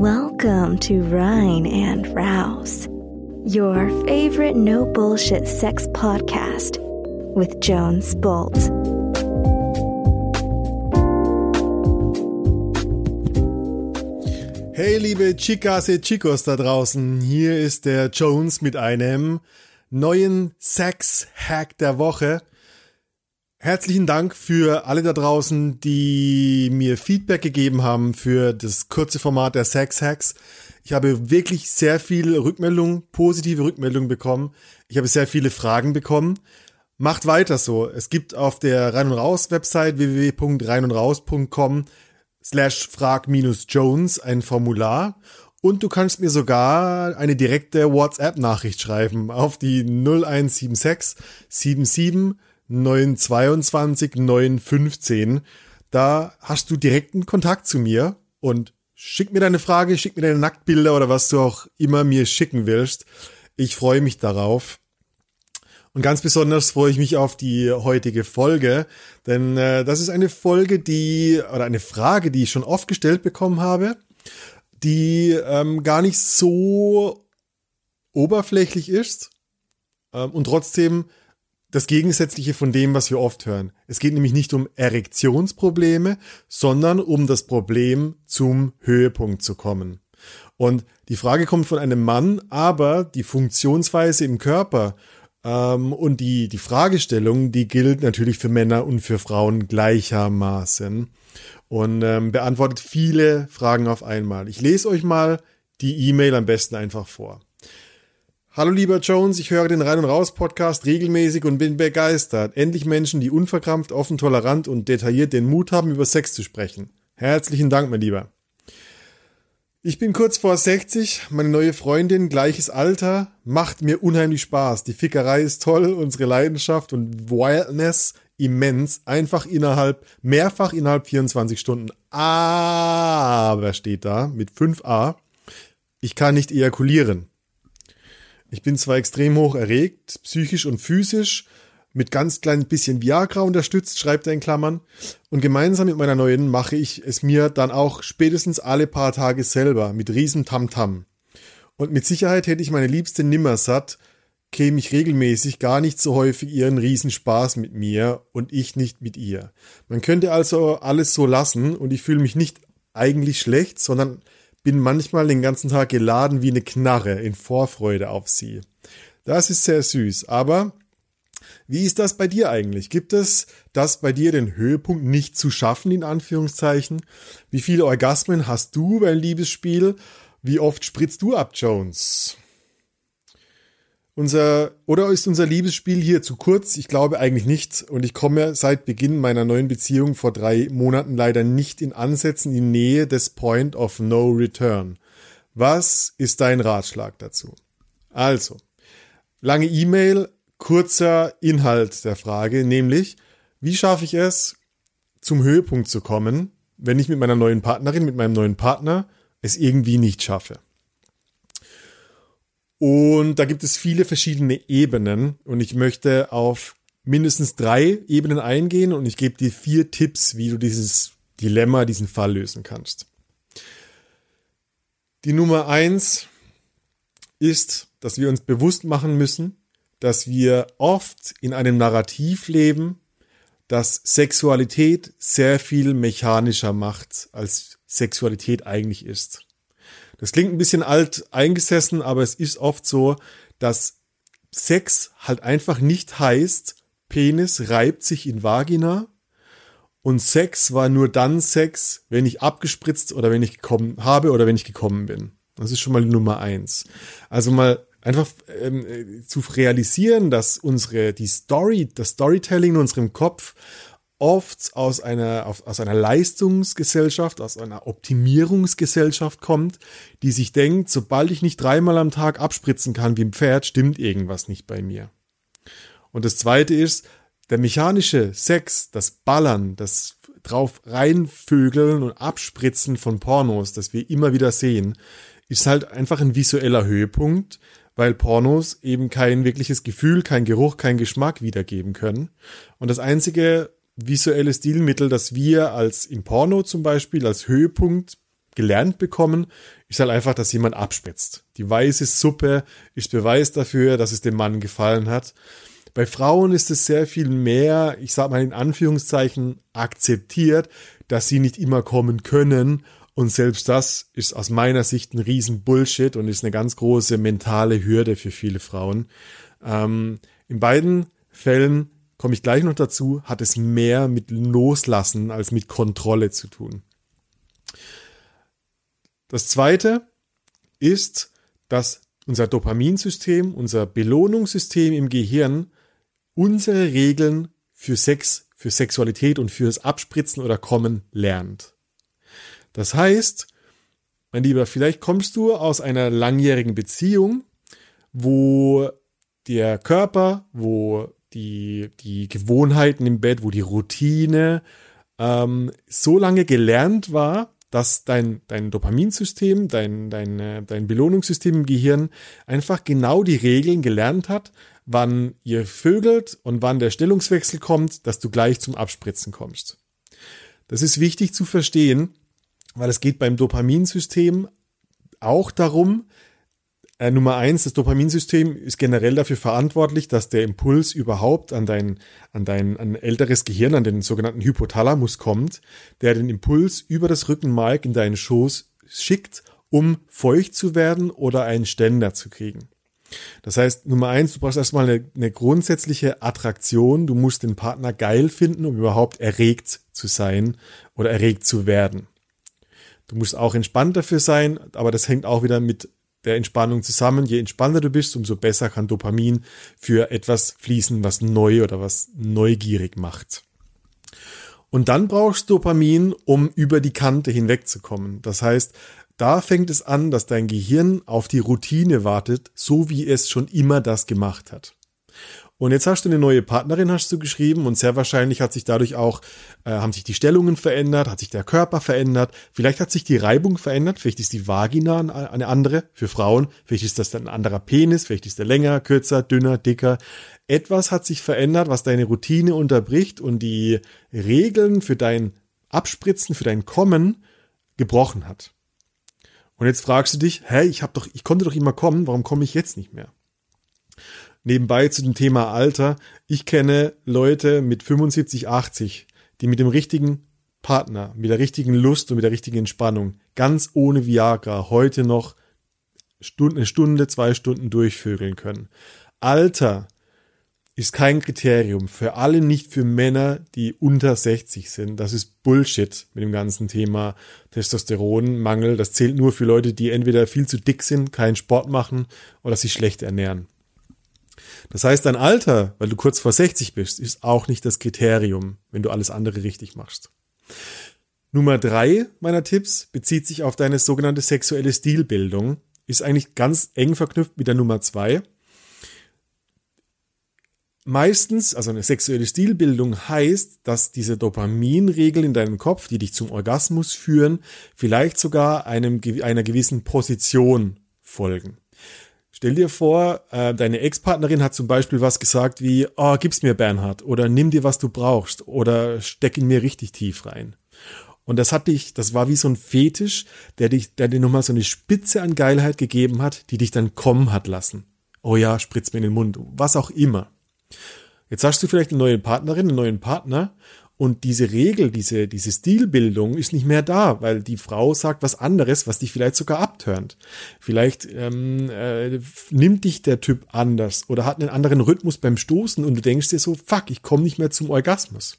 Welcome to Rhine and Rouse, your favorite no bullshit sex podcast with Jones Bolt. Hey liebe Chicas und Chicos da draußen, hier ist der Jones mit einem neuen Sex-Hack der Woche. Herzlichen Dank für alle da draußen, die mir Feedback gegeben haben für das kurze Format der Sex Hacks. Ich habe wirklich sehr viele Rückmeldungen, positive Rückmeldungen bekommen. Ich habe sehr viele Fragen bekommen. Macht weiter so. Es gibt auf der Rein und Raus Website www.reinundraus.com slash frag-jones ein Formular und du kannst mir sogar eine direkte WhatsApp-Nachricht schreiben auf die 0176 77 922 915. Da hast du direkten Kontakt zu mir und schick mir deine Frage, schick mir deine Nacktbilder oder was du auch immer mir schicken willst. Ich freue mich darauf. Und ganz besonders freue ich mich auf die heutige Folge, denn äh, das ist eine Folge, die oder eine Frage, die ich schon oft gestellt bekommen habe, die ähm, gar nicht so oberflächlich ist ähm, und trotzdem das Gegensätzliche von dem, was wir oft hören. Es geht nämlich nicht um Erektionsprobleme, sondern um das Problem, zum Höhepunkt zu kommen. Und die Frage kommt von einem Mann, aber die Funktionsweise im Körper ähm, und die, die Fragestellung, die gilt natürlich für Männer und für Frauen gleichermaßen und ähm, beantwortet viele Fragen auf einmal. Ich lese euch mal die E-Mail am besten einfach vor. Hallo lieber Jones, ich höre den Rein und Raus Podcast regelmäßig und bin begeistert. Endlich Menschen, die unverkrampft, offen, tolerant und detailliert den Mut haben, über Sex zu sprechen. Herzlichen Dank, mein Lieber. Ich bin kurz vor 60, meine neue Freundin, gleiches Alter, macht mir unheimlich Spaß. Die Fickerei ist toll, unsere Leidenschaft und Wildness immens, einfach innerhalb, mehrfach innerhalb 24 Stunden. Aber steht da mit 5a, ich kann nicht ejakulieren. Ich bin zwar extrem hoch erregt, psychisch und physisch, mit ganz klein bisschen Viagra unterstützt, schreibt er in Klammern. Und gemeinsam mit meiner neuen mache ich es mir dann auch spätestens alle paar Tage selber mit riesen Tamtam. Und mit Sicherheit hätte ich meine Liebste nimmer satt, käme ich regelmäßig gar nicht so häufig ihren Riesenspaß mit mir und ich nicht mit ihr. Man könnte also alles so lassen und ich fühle mich nicht eigentlich schlecht, sondern bin manchmal den ganzen Tag geladen wie eine Knarre in Vorfreude auf sie. Das ist sehr süß, aber wie ist das bei dir eigentlich? Gibt es das bei dir den Höhepunkt nicht zu schaffen, in Anführungszeichen? Wie viele Orgasmen hast du beim Liebesspiel? Wie oft spritzt du ab, Jones? Unser, oder ist unser Liebesspiel hier zu kurz? Ich glaube eigentlich nicht. Und ich komme seit Beginn meiner neuen Beziehung vor drei Monaten leider nicht in Ansätzen in Nähe des Point of No Return. Was ist dein Ratschlag dazu? Also, lange E-Mail, kurzer Inhalt der Frage, nämlich, wie schaffe ich es, zum Höhepunkt zu kommen, wenn ich mit meiner neuen Partnerin, mit meinem neuen Partner es irgendwie nicht schaffe? Und da gibt es viele verschiedene Ebenen und ich möchte auf mindestens drei Ebenen eingehen und ich gebe dir vier Tipps, wie du dieses Dilemma, diesen Fall lösen kannst. Die Nummer eins ist, dass wir uns bewusst machen müssen, dass wir oft in einem Narrativ leben, das Sexualität sehr viel mechanischer macht, als Sexualität eigentlich ist. Das klingt ein bisschen alt eingesessen, aber es ist oft so, dass Sex halt einfach nicht heißt, Penis reibt sich in Vagina und Sex war nur dann Sex, wenn ich abgespritzt oder wenn ich gekommen habe oder wenn ich gekommen bin. Das ist schon mal Nummer eins. Also mal einfach ähm, äh, zu realisieren, dass unsere die Story, das Storytelling in unserem Kopf oft aus einer, aus einer Leistungsgesellschaft, aus einer Optimierungsgesellschaft kommt, die sich denkt, sobald ich nicht dreimal am Tag abspritzen kann wie ein Pferd, stimmt irgendwas nicht bei mir. Und das zweite ist, der mechanische Sex, das Ballern, das drauf reinvögeln und abspritzen von Pornos, das wir immer wieder sehen, ist halt einfach ein visueller Höhepunkt, weil Pornos eben kein wirkliches Gefühl, kein Geruch, kein Geschmack wiedergeben können. Und das einzige visuelle Stilmittel, das wir als im Porno zum Beispiel als Höhepunkt gelernt bekommen, ist halt einfach, dass jemand abspitzt. Die weiße Suppe ist Beweis dafür, dass es dem Mann gefallen hat. Bei Frauen ist es sehr viel mehr, ich sag mal in Anführungszeichen, akzeptiert, dass sie nicht immer kommen können. Und selbst das ist aus meiner Sicht ein riesen Bullshit und ist eine ganz große mentale Hürde für viele Frauen. Ähm, in beiden Fällen komme ich gleich noch dazu, hat es mehr mit Loslassen als mit Kontrolle zu tun. Das zweite ist, dass unser Dopaminsystem, unser Belohnungssystem im Gehirn unsere Regeln für Sex, für Sexualität und fürs Abspritzen oder Kommen lernt. Das heißt, mein Lieber, vielleicht kommst du aus einer langjährigen Beziehung, wo der Körper, wo die, die Gewohnheiten im Bett, wo die Routine ähm, so lange gelernt war, dass dein, dein Dopaminsystem, dein, dein, äh, dein Belohnungssystem im Gehirn einfach genau die Regeln gelernt hat, wann ihr vögelt und wann der Stellungswechsel kommt, dass du gleich zum Abspritzen kommst. Das ist wichtig zu verstehen, weil es geht beim Dopaminsystem auch darum, äh, Nummer eins, das Dopaminsystem ist generell dafür verantwortlich, dass der Impuls überhaupt an dein, an dein an älteres Gehirn, an den sogenannten Hypothalamus kommt, der den Impuls über das Rückenmark in deinen Schoß schickt, um feucht zu werden oder einen Ständer zu kriegen. Das heißt, Nummer eins, du brauchst erstmal eine, eine grundsätzliche Attraktion. Du musst den Partner geil finden, um überhaupt erregt zu sein oder erregt zu werden. Du musst auch entspannt dafür sein, aber das hängt auch wieder mit der Entspannung zusammen. Je entspannter du bist, umso besser kann Dopamin für etwas fließen, was neu oder was neugierig macht. Und dann brauchst du Dopamin, um über die Kante hinwegzukommen. Das heißt, da fängt es an, dass dein Gehirn auf die Routine wartet, so wie es schon immer das gemacht hat. Und jetzt hast du eine neue Partnerin, hast du geschrieben, und sehr wahrscheinlich hat sich dadurch auch, äh, haben sich die Stellungen verändert, hat sich der Körper verändert, vielleicht hat sich die Reibung verändert, vielleicht ist die Vagina eine andere für Frauen, vielleicht ist das ein anderer Penis, vielleicht ist der länger, kürzer, dünner, dicker. Etwas hat sich verändert, was deine Routine unterbricht und die Regeln für dein Abspritzen, für dein Kommen gebrochen hat. Und jetzt fragst du dich, hä, ich hab doch, ich konnte doch immer kommen, warum komme ich jetzt nicht mehr? Nebenbei zu dem Thema Alter. Ich kenne Leute mit 75, 80, die mit dem richtigen Partner, mit der richtigen Lust und mit der richtigen Entspannung, ganz ohne Viagra, heute noch eine Stunde, zwei Stunden durchvögeln können. Alter ist kein Kriterium für alle, nicht für Männer, die unter 60 sind. Das ist Bullshit mit dem ganzen Thema Testosteronmangel. Das zählt nur für Leute, die entweder viel zu dick sind, keinen Sport machen oder sich schlecht ernähren. Das heißt, dein Alter, weil du kurz vor 60 bist, ist auch nicht das Kriterium, wenn du alles andere richtig machst. Nummer drei meiner Tipps bezieht sich auf deine sogenannte sexuelle Stilbildung, ist eigentlich ganz eng verknüpft mit der Nummer zwei. Meistens, also eine sexuelle Stilbildung heißt, dass diese Dopaminregeln in deinem Kopf, die dich zum Orgasmus führen, vielleicht sogar einem, einer gewissen Position folgen. Stell dir vor, äh, deine Ex-Partnerin hat zum Beispiel was gesagt wie, oh, gib's mir Bernhard oder nimm dir, was du brauchst oder steck in mir richtig tief rein. Und das hat dich, das war wie so ein Fetisch, der dich, der dir nochmal so eine Spitze an Geilheit gegeben hat, die dich dann kommen hat lassen. Oh ja, spritz mir in den Mund, was auch immer. Jetzt hast du vielleicht eine neue Partnerin, einen neuen Partner und diese Regel, diese, diese Stilbildung ist nicht mehr da, weil die Frau sagt was anderes, was dich vielleicht sogar abtönt. Vielleicht ähm, äh, nimmt dich der Typ anders oder hat einen anderen Rhythmus beim Stoßen und du denkst dir so, fuck, ich komme nicht mehr zum Orgasmus.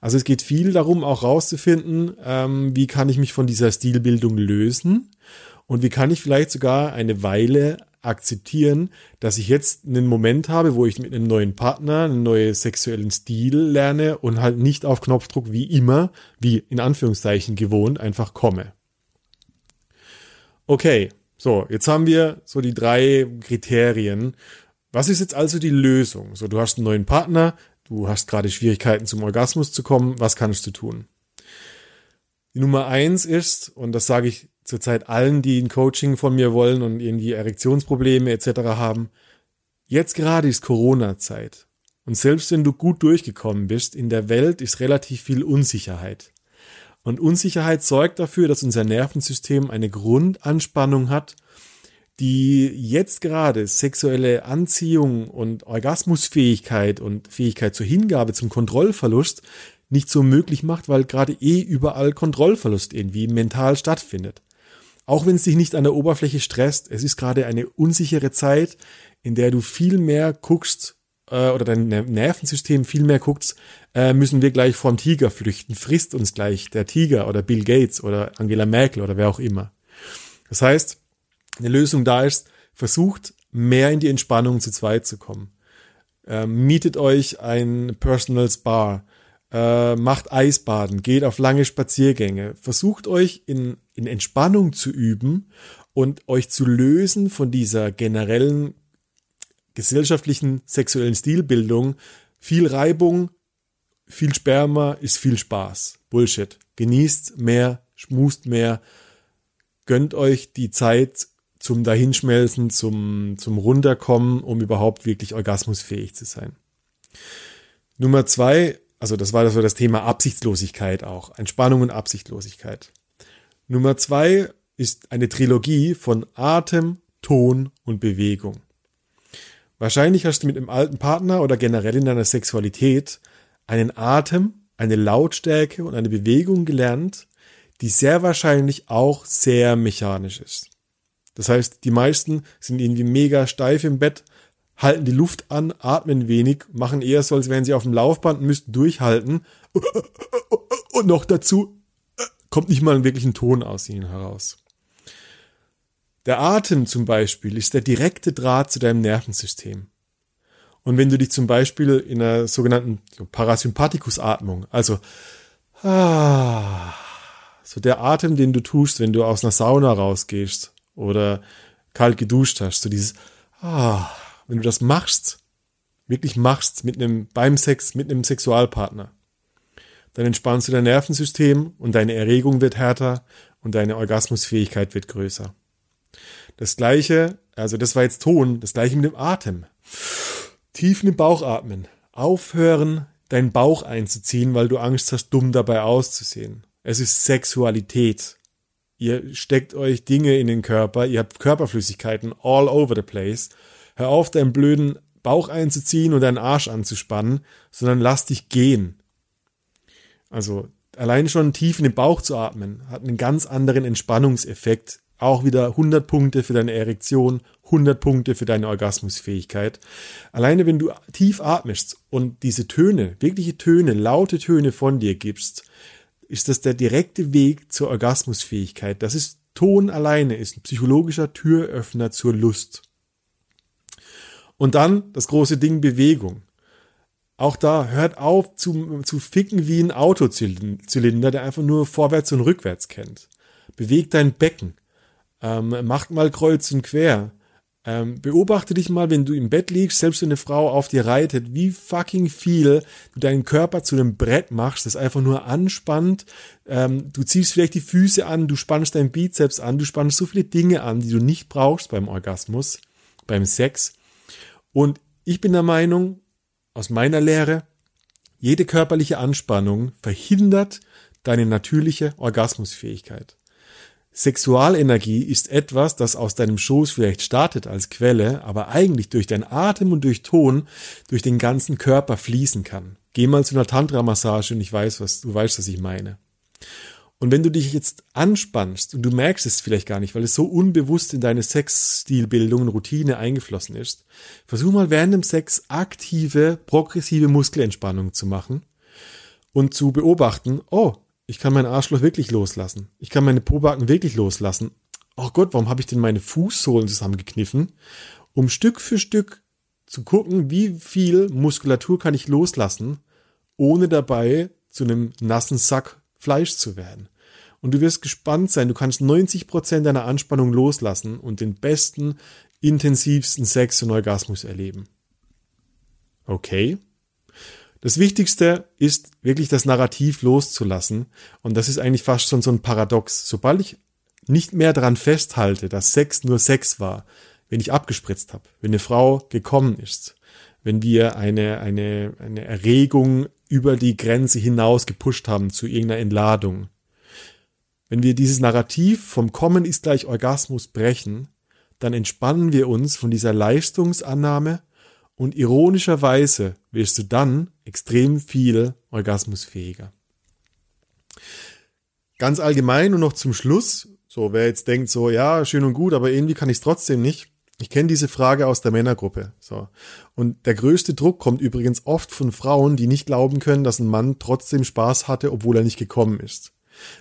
Also es geht viel darum, auch rauszufinden, ähm, wie kann ich mich von dieser Stilbildung lösen und wie kann ich vielleicht sogar eine Weile akzeptieren, dass ich jetzt einen Moment habe, wo ich mit einem neuen Partner einen neuen sexuellen Stil lerne und halt nicht auf Knopfdruck wie immer, wie in Anführungszeichen gewohnt, einfach komme. Okay, so, jetzt haben wir so die drei Kriterien. Was ist jetzt also die Lösung? So, du hast einen neuen Partner, du hast gerade Schwierigkeiten zum Orgasmus zu kommen, was kannst du tun? Die Nummer eins ist, und das sage ich zurzeit allen, die ein Coaching von mir wollen und irgendwie Erektionsprobleme etc. haben. Jetzt gerade ist Corona-Zeit. Und selbst wenn du gut durchgekommen bist, in der Welt ist relativ viel Unsicherheit. Und Unsicherheit sorgt dafür, dass unser Nervensystem eine Grundanspannung hat, die jetzt gerade sexuelle Anziehung und Orgasmusfähigkeit und Fähigkeit zur Hingabe zum Kontrollverlust nicht so möglich macht, weil gerade eh überall Kontrollverlust irgendwie mental stattfindet. Auch wenn es dich nicht an der Oberfläche stresst, es ist gerade eine unsichere Zeit, in der du viel mehr guckst äh, oder dein Nervensystem viel mehr guckst, äh, müssen wir gleich vom Tiger flüchten, frisst uns gleich der Tiger oder Bill Gates oder Angela Merkel oder wer auch immer. Das heißt, eine Lösung da ist, versucht mehr in die Entspannung zu zweit zu kommen. Ähm, mietet euch ein Personal Spa, äh, macht Eisbaden, geht auf lange Spaziergänge, versucht euch in, in Entspannung zu üben und euch zu lösen von dieser generellen gesellschaftlichen sexuellen Stilbildung. Viel Reibung, viel Sperma ist viel Spaß. Bullshit. Genießt mehr, schmust mehr, gönnt euch die Zeit zum Dahinschmelzen, zum, zum Runterkommen, um überhaupt wirklich orgasmusfähig zu sein. Nummer zwei, also das war so das Thema Absichtslosigkeit auch. Entspannung und Absichtlosigkeit. Nummer zwei ist eine Trilogie von Atem, Ton und Bewegung. Wahrscheinlich hast du mit einem alten Partner oder generell in deiner Sexualität einen Atem, eine Lautstärke und eine Bewegung gelernt, die sehr wahrscheinlich auch sehr mechanisch ist. Das heißt, die meisten sind irgendwie mega steif im Bett, halten die Luft an, atmen wenig, machen eher so, als wären sie auf dem Laufband müssten durchhalten. Und noch dazu kommt nicht mal einen wirklichen Ton aus ihnen heraus. Der Atem zum Beispiel ist der direkte Draht zu deinem Nervensystem. Und wenn du dich zum Beispiel in einer sogenannten Parasympathikus-Atmung, also ah, so der Atem, den du tust, wenn du aus einer Sauna rausgehst oder kalt geduscht hast, so dieses ah, wenn du das machst, wirklich machst mit einem, beim Sex, mit einem Sexualpartner, dann entspannst du dein Nervensystem und deine Erregung wird härter und deine Orgasmusfähigkeit wird größer. Das gleiche, also das war jetzt Ton, das gleiche mit dem Atem. Tief in den Bauch atmen. Aufhören, deinen Bauch einzuziehen, weil du Angst hast, dumm dabei auszusehen. Es ist Sexualität. Ihr steckt euch Dinge in den Körper, ihr habt Körperflüssigkeiten all over the place Hör auf, deinen blöden Bauch einzuziehen und deinen Arsch anzuspannen, sondern lass dich gehen. Also allein schon tief in den Bauch zu atmen, hat einen ganz anderen Entspannungseffekt. Auch wieder 100 Punkte für deine Erektion, 100 Punkte für deine Orgasmusfähigkeit. Alleine wenn du tief atmest und diese Töne, wirkliche Töne, laute Töne von dir gibst, ist das der direkte Weg zur Orgasmusfähigkeit. Das ist Ton alleine, ist ein psychologischer Türöffner zur Lust. Und dann das große Ding Bewegung. Auch da hört auf zu, zu ficken wie ein Autozylinder, der einfach nur vorwärts und rückwärts kennt. Bewegt dein Becken. Ähm, macht mal kreuz und quer. Ähm, beobachte dich mal, wenn du im Bett liegst, selbst wenn eine Frau auf dir reitet, wie fucking viel du deinen Körper zu einem Brett machst, das einfach nur anspannt. Ähm, du ziehst vielleicht die Füße an, du spannst deinen Bizeps an, du spannst so viele Dinge an, die du nicht brauchst beim Orgasmus, beim Sex. Und ich bin der Meinung, aus meiner Lehre, jede körperliche Anspannung verhindert deine natürliche Orgasmusfähigkeit. Sexualenergie ist etwas, das aus deinem Schoß vielleicht startet als Quelle, aber eigentlich durch deinen Atem und durch Ton durch den ganzen Körper fließen kann. Geh mal zu einer Tantra-Massage und ich weiß, was, du weißt, was ich meine. Und wenn du dich jetzt anspannst und du merkst es vielleicht gar nicht, weil es so unbewusst in deine Sexstilbildung und Routine eingeflossen ist, versuch mal während dem Sex aktive, progressive Muskelentspannung zu machen und zu beobachten, oh, ich kann meinen Arschloch wirklich loslassen. Ich kann meine Pobacken wirklich loslassen. Oh Gott, warum habe ich denn meine Fußsohlen zusammengekniffen? Um Stück für Stück zu gucken, wie viel Muskulatur kann ich loslassen, ohne dabei zu einem nassen Sack Fleisch zu werden. Und du wirst gespannt sein, du kannst 90 Prozent deiner Anspannung loslassen und den besten, intensivsten Sex und Orgasmus erleben. Okay? Das Wichtigste ist wirklich das Narrativ loszulassen. Und das ist eigentlich fast schon so ein Paradox. Sobald ich nicht mehr daran festhalte, dass Sex nur Sex war, wenn ich abgespritzt habe, wenn eine Frau gekommen ist, wenn wir eine, eine, eine Erregung über die Grenze hinaus gepusht haben zu irgendeiner Entladung. Wenn wir dieses Narrativ vom Kommen ist gleich Orgasmus brechen, dann entspannen wir uns von dieser Leistungsannahme und ironischerweise wirst du dann extrem viel orgasmusfähiger. Ganz allgemein und noch zum Schluss, so wer jetzt denkt so, ja, schön und gut, aber irgendwie kann ich es trotzdem nicht. Ich kenne diese Frage aus der Männergruppe. So. Und der größte Druck kommt übrigens oft von Frauen, die nicht glauben können, dass ein Mann trotzdem Spaß hatte, obwohl er nicht gekommen ist.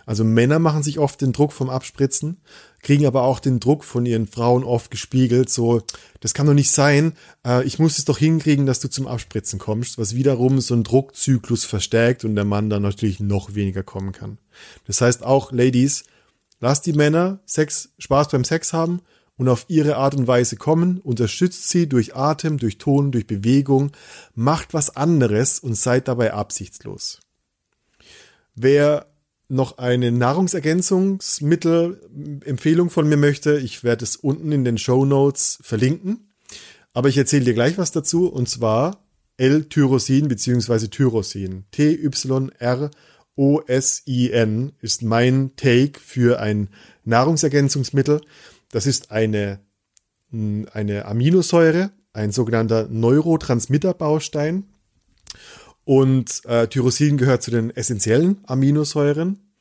Also Männer machen sich oft den Druck vom Abspritzen, kriegen aber auch den Druck von ihren Frauen oft gespiegelt, so, das kann doch nicht sein, äh, ich muss es doch hinkriegen, dass du zum Abspritzen kommst, was wiederum so einen Druckzyklus verstärkt und der Mann dann natürlich noch weniger kommen kann. Das heißt auch, Ladies, lasst die Männer Sex, Spaß beim Sex haben und auf ihre Art und Weise kommen, unterstützt sie durch Atem, durch Ton, durch Bewegung, macht was anderes und seid dabei absichtslos. Wer noch eine Nahrungsergänzungsmittel-Empfehlung von mir möchte, ich werde es unten in den Show Notes verlinken. Aber ich erzähle dir gleich was dazu und zwar L-Tyrosin bzw. Tyrosin. T-Y-R-O-S-I-N ist mein Take für ein Nahrungsergänzungsmittel. Das ist eine, eine Aminosäure, ein sogenannter Neurotransmitterbaustein. Und äh, Tyrosin gehört zu den essentiellen Aminosäuren.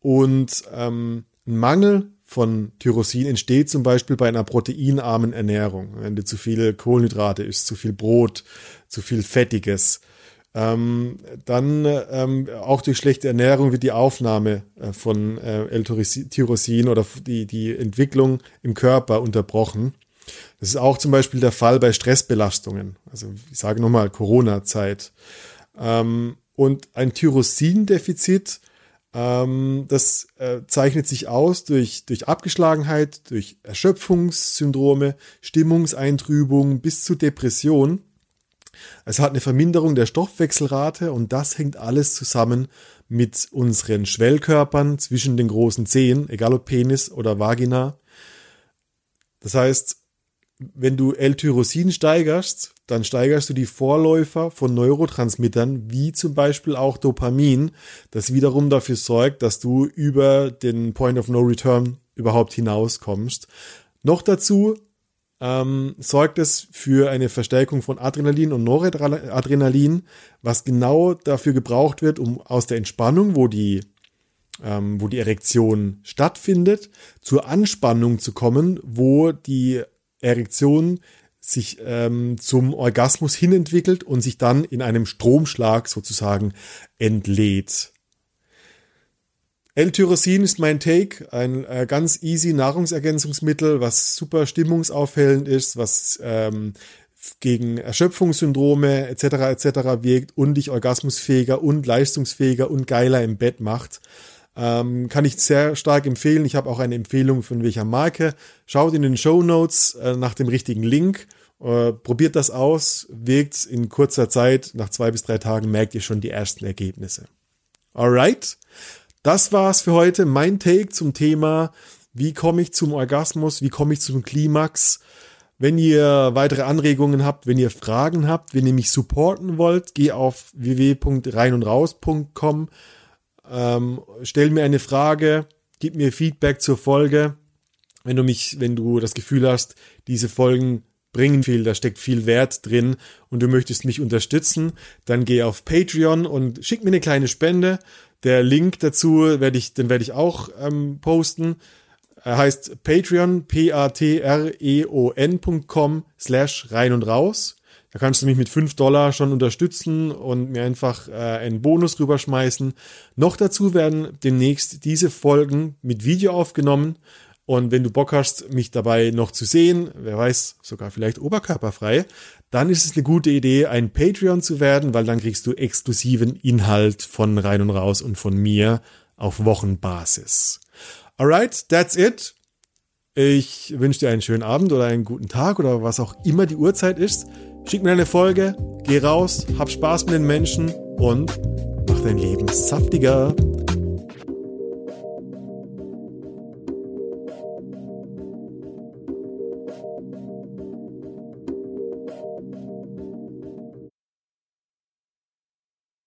Und ähm, ein Mangel von Tyrosin entsteht zum Beispiel bei einer proteinarmen Ernährung. Wenn du zu viele Kohlenhydrate isst, zu viel Brot, zu viel Fettiges. Ähm, dann ähm, auch durch schlechte Ernährung wird die Aufnahme äh, von äh, L-Tyrosin oder die, die Entwicklung im Körper unterbrochen. Das ist auch zum Beispiel der Fall bei Stressbelastungen. Also ich sage nochmal Corona-Zeit. Ähm, und ein Tyrosin-Defizit, ähm, das äh, zeichnet sich aus durch, durch Abgeschlagenheit, durch Erschöpfungssyndrome, Stimmungseintrübung bis zu Depression. Es hat eine Verminderung der Stoffwechselrate und das hängt alles zusammen mit unseren Schwellkörpern zwischen den großen Zehen, egal ob Penis oder Vagina. Das heißt, wenn du L-Tyrosin steigerst, dann steigerst du die Vorläufer von Neurotransmittern, wie zum Beispiel auch Dopamin, das wiederum dafür sorgt, dass du über den Point of No Return überhaupt hinauskommst. Noch dazu ähm, sorgt es für eine Verstärkung von Adrenalin und Noradrenalin, was genau dafür gebraucht wird, um aus der Entspannung, wo die ähm, wo die Erektion stattfindet, zur Anspannung zu kommen, wo die Erektion sich ähm, zum Orgasmus hinentwickelt und sich dann in einem Stromschlag sozusagen entlädt. L-Tyrosin ist mein Take, ein äh, ganz easy Nahrungsergänzungsmittel, was super stimmungsaufhellend ist, was ähm, gegen Erschöpfungssyndrome etc. etc. wirkt und dich orgasmusfähiger und leistungsfähiger und geiler im Bett macht. Ähm, kann ich sehr stark empfehlen. Ich habe auch eine Empfehlung von welcher Marke. Schaut in den Show Notes äh, nach dem richtigen Link. Äh, probiert das aus. Wirkt in kurzer Zeit. Nach zwei bis drei Tagen merkt ihr schon die ersten Ergebnisse. Alright. Das war's für heute. Mein Take zum Thema, wie komme ich zum Orgasmus? Wie komme ich zum Klimax? Wenn ihr weitere Anregungen habt, wenn ihr Fragen habt, wenn ihr mich supporten wollt, geh auf www.reinundraus.com ähm, stell mir eine Frage, gib mir Feedback zur Folge. Wenn du mich, wenn du das Gefühl hast, diese Folgen bringen viel, da steckt viel Wert drin und du möchtest mich unterstützen, dann geh auf Patreon und schick mir eine kleine Spende. Der Link dazu werde ich, den werde ich auch ähm, posten. Er heißt Patreon, p-a-t-r-e-o-n.com slash rein und raus. Da kannst du mich mit 5 Dollar schon unterstützen und mir einfach äh, einen Bonus rüberschmeißen. Noch dazu werden demnächst diese Folgen mit Video aufgenommen. Und wenn du Bock hast, mich dabei noch zu sehen, wer weiß, sogar vielleicht oberkörperfrei, dann ist es eine gute Idee, ein Patreon zu werden, weil dann kriegst du exklusiven Inhalt von rein und raus und von mir auf Wochenbasis. Alright, that's it. Ich wünsche dir einen schönen Abend oder einen guten Tag oder was auch immer die Uhrzeit ist. Schick mir eine Folge, geh raus, hab Spaß mit den Menschen und mach dein Leben saftiger.